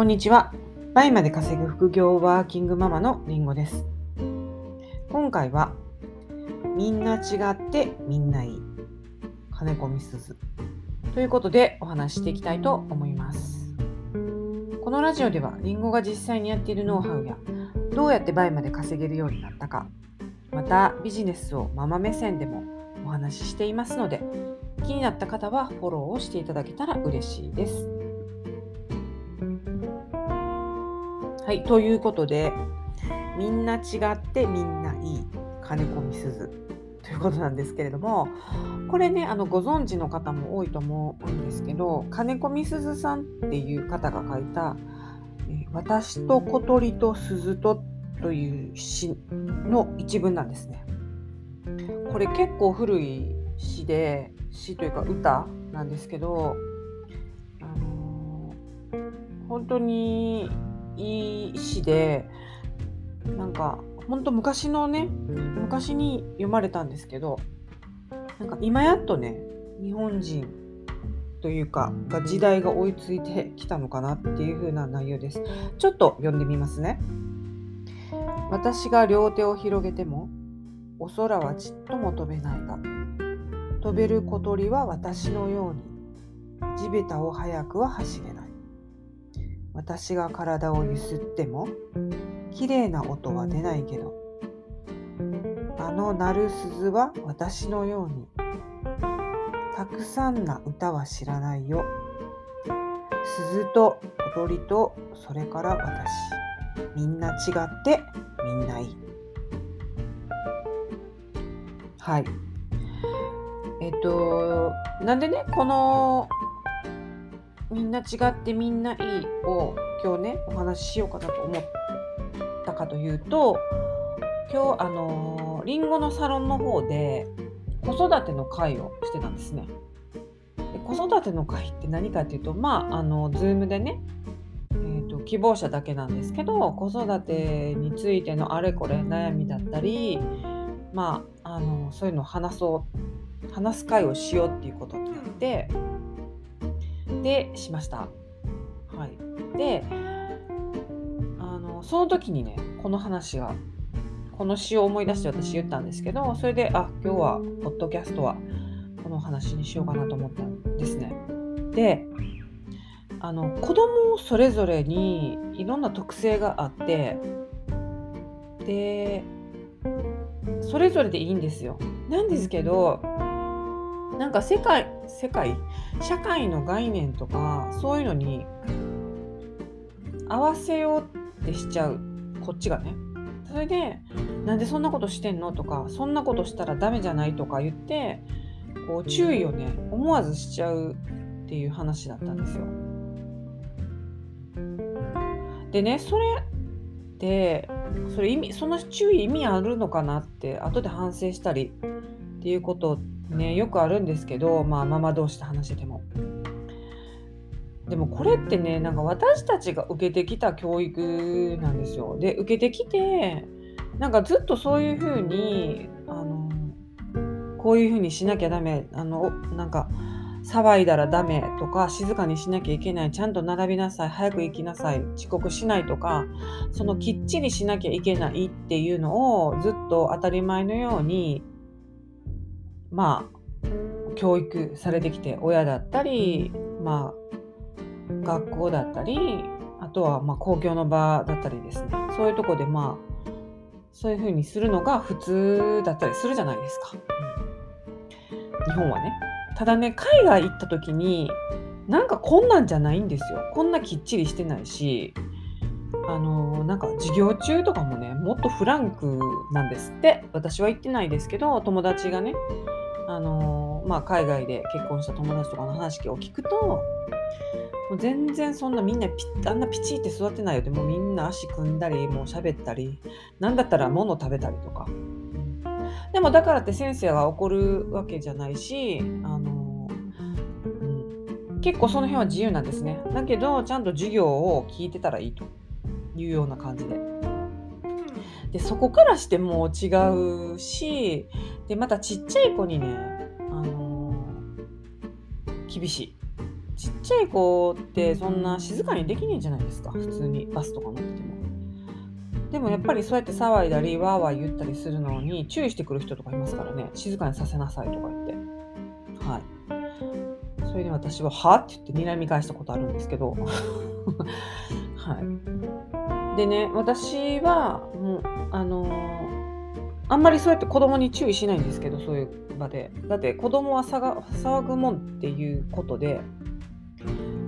こんにちは。倍まで稼ぐ副業ワーキングママのりんごです。今回は、みんな違ってみんないい。金子みすず。ということでお話していきたいと思います。このラジオでは、りんごが実際にやっているノウハウや、どうやって倍まで稼げるようになったか、またビジネスをママ目線でもお話ししていますので、気になった方はフォローをしていただけたら嬉しいです。はい、ということで、みんな違ってみんないい金子みすずということなんですけれども、これね、あのご存知の方も多いと思うんですけど、金子みすずさんっていう方が書いた、え私と小鳥と鈴とという詩の一文なんですね。これ結構古い詩で、詩というか歌なんですけど、あのー、本当にいい詩でなんかほんと昔のね昔に読まれたんですけどなんか今やっとね日本人というかが時代が追いついてきたのかなっていう風な内容です。ちょっと読んでみますね。私が両手を広げてもお空はちっとも飛べないが飛べる小鳥は私のように地べたを早くは走れない。私が体をゆすっても綺麗な音は出ないけどあの鳴る鈴は私のようにたくさんな歌は知らないよ。鈴と踊りとそれから私。みんな違ってみんないい。はい。えっとなんでねこのみんな違ってみんないいを今日ねお話ししようかなと思ったかというと今日あのりんごのサロンの方で子育ての会をしてたんですね。で子育ての会って何かっていうとまああの Zoom でねえーと、希望者だけなんですけど子育てについてのあれこれ悩みだったりまああのそういうのを話そう話す会をしようっていうことになってでしました。はい、であのその時にねこの話がこの詩を思い出して私言ったんですけどそれであ今日はポッドキャストはこの話にしようかなと思ったんですね。であの子供それぞれにいろんな特性があってでそれぞれでいいんですよ。なんですけどなんか世界世界？社会の概念とかそういうのに合わせようってしちゃう。こっちがね。それでなんでそんなことしてんのとかそんなことしたらダメじゃないとか言ってこう注意をね思わずしちゃうっていう話だったんですよ。でねそれってそれ意味その注意意味あるのかなって後で反省したりっていうことってねよくあるんですけどまあママ同士で話してても。でもこれってねなんか私たちが受けてきた教育なんですよ。で受けてきてなんかずっとそういうふうにあのこういうふうにしなきゃダメあのなんか騒いだらダメとか静かにしなきゃいけないちゃんと並びなさい早く行きなさい遅刻しないとかそのきっちりしなきゃいけないっていうのをずっと当たり前のようにまあ教育されてきて親だったりまあ学校だったりあとはま公共の場だったりですね。そういうとこでまあそういうふうにするのが普通だったりするじゃないですか、うん、日本はね。ただね海外行った時になんかこんなんじゃないんですよ。こんなきっちりしてないしあのなんか授業中とかもねもっとフランクなんですって。私は言ってないですけど友達がねあのまあ、海外で結婚した友達とかの話を聞くともう全然そんなみんなあんなピチって育てないよってもうみんな足組んだりもう喋ったりなんだったら物食べたりとか、でもだからって先生が怒るわけじゃないしあの、うん、結構その辺は自由なんですねだけどちゃんと授業を聞いてたらいいというような感じで。でそこからしても違うしでまたちっちゃい子にね、あのー、厳しい。ちっちゃい子ってそんな静かにできねえじゃないですか。普通にバスとか乗ってても。でもやっぱりそうやって騒いだりわーわー言ったりするのに注意してくる人とかいますからね。静かにさせなさいとか言って。はい。それに私は「は?」って言って睨み返したことあるんですけど。はい。でね私はもうあのーあんまりそうやって子供に注意しないんですけどそういう場で。だって子供は騒ぐもんっていうことで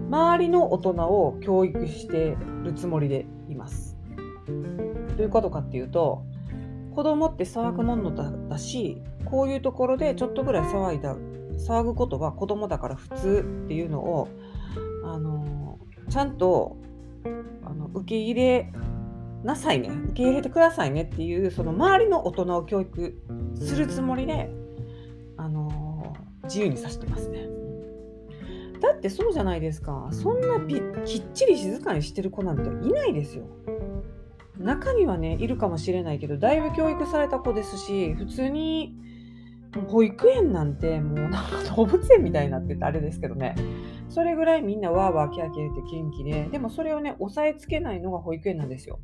周りの大人を教育してるつもりでいます。どういうことかっていうと子供って騒ぐものだだしこういうところでちょっとぐらい騒いだ騒ぐことは子供だから普通っていうのをあのちゃんとあの受け入れなさいね受け入れてくださいねっていうその周りの大人を教育するつもりで、あのー、自由にさせてますね。だってそうじゃないですかそんなきっちり静かにしてる子なんていないですよ。中にはねいるかもしれないけどだいぶ教育された子ですし普通に保育園なんてもうなんか動物園みたいになっててあれですけどねそれぐらいみんなわーわーキャーキャー言って元気ででもそれをね押さえつけないのが保育園なんですよ、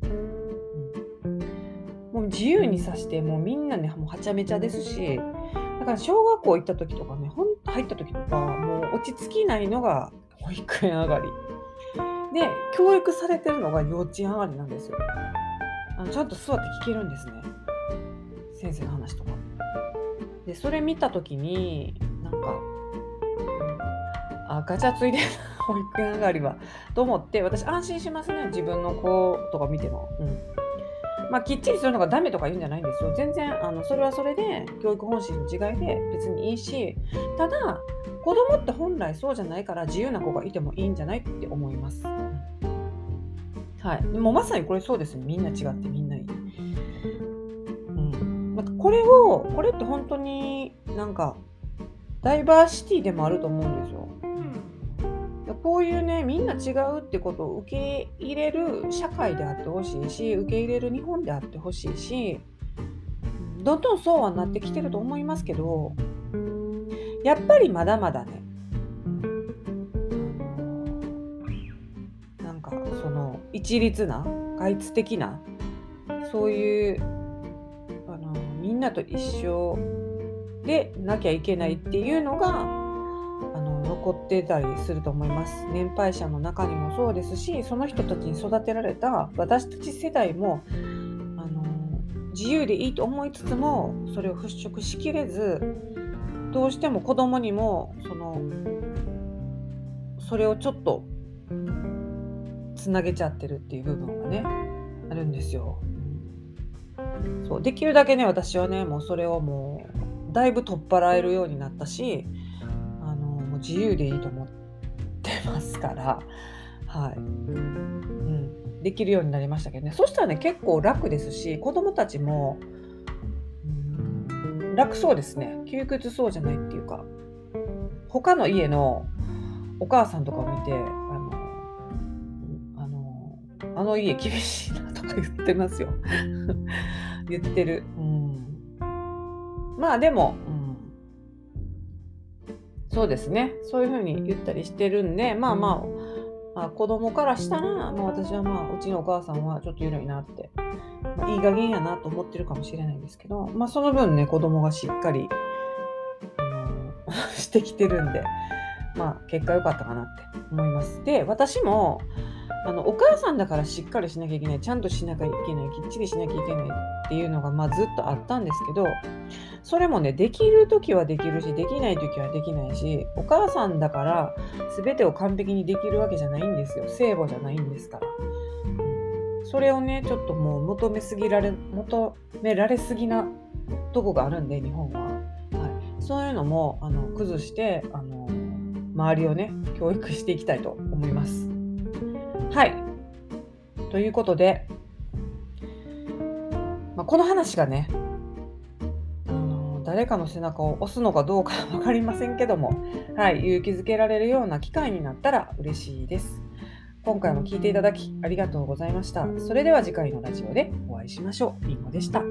もう自由にさしてもうみんなねもうはちゃめちゃですしだから小学校行った時とかねほんと入った時とかもう落ち着きないのが保育園上がり。で教育されてるのが幼稚園上がりなんですよ。あのちゃんと座って聞けるんですね。先生の話とか。でそれ見た時になんかあガチャついでる 保育園上がりはと思って私安心しますね自分の子とか見ても。うんまあ、きっちりするのがダメとか言うんじゃないんですよ。全然あのそれはそれで教育方針の違いで別にいいし、ただ子供って本来そうじゃないから自由な子がいてもいいんじゃないって思います。はい。でもまさにこれそうですね。みんな違ってみんないい。なんかこれをこれって本当になんかダイバーシティでもあると思うんですよ。こういうねみんな違うってことを受け入れる社会であってほしいし受け入れる日本であってほしいしどんどんそうはなってきてると思いますけどやっぱりまだまだねなんかその一律な外出的なそういうあのみんなと一緒でなきゃいけないっていうのが残ってたりすると思います。年配者の中にもそうですしその人たちに育てられた私たち世代もあの自由でいいと思いつつもそれを払拭しきれずどうしても子供にもそのそれをちょっとつなげちゃってるっていう部分がねあるんですよ。そうできるだけね私はねもうそれをもうだいぶ取っ払えるようになったし自由でいいと思ってますから。はい、うん、できるようになりましたけどね。そしたらね結構楽ですし子供たちも、うん、楽そうですね。窮屈そうじゃないっていうか。他の家のお母さんとかを見てあのあのあの家厳しいなとか言ってますよ。言ってる。うん、まあでも、うん、そうですね。そういうふうに言ったりしてるんで、まあまあ、まあ、子供からしたら、まあ、私はまあうちのお母さんはちょっと緩いなって、まあ、いい加減やなと思ってるかもしれないんですけど、まあその分ね子供がしっかり、あの してきてるんで、まあ結果良かったかなって思います。で私もあのお母さんだからしっかりしなきゃいけない。ちゃんとしなきゃいけない。きっちりしなきゃいけないっていうのが、まあ、ずっとあったんですけどそれもねできる時はできるしできない時はできないしお母さんだから全てを完璧にできるわけじゃないんですよ。聖母じゃないんですから。それをねちょっともう求めすぎられ求められすぎなとこがあるんで日本は、はい、そういうのもあの崩してあの周りをね教育していきたいと思います。はい。ということで、まあ、この話がね、誰かの背中を押すのかどうか分かりませんけども、はい、勇気づけられるような機会になったら嬉しいです。今回も聴いていただきありがとうございました。それでは次回のラジオでお会いしましょう。りんごでした。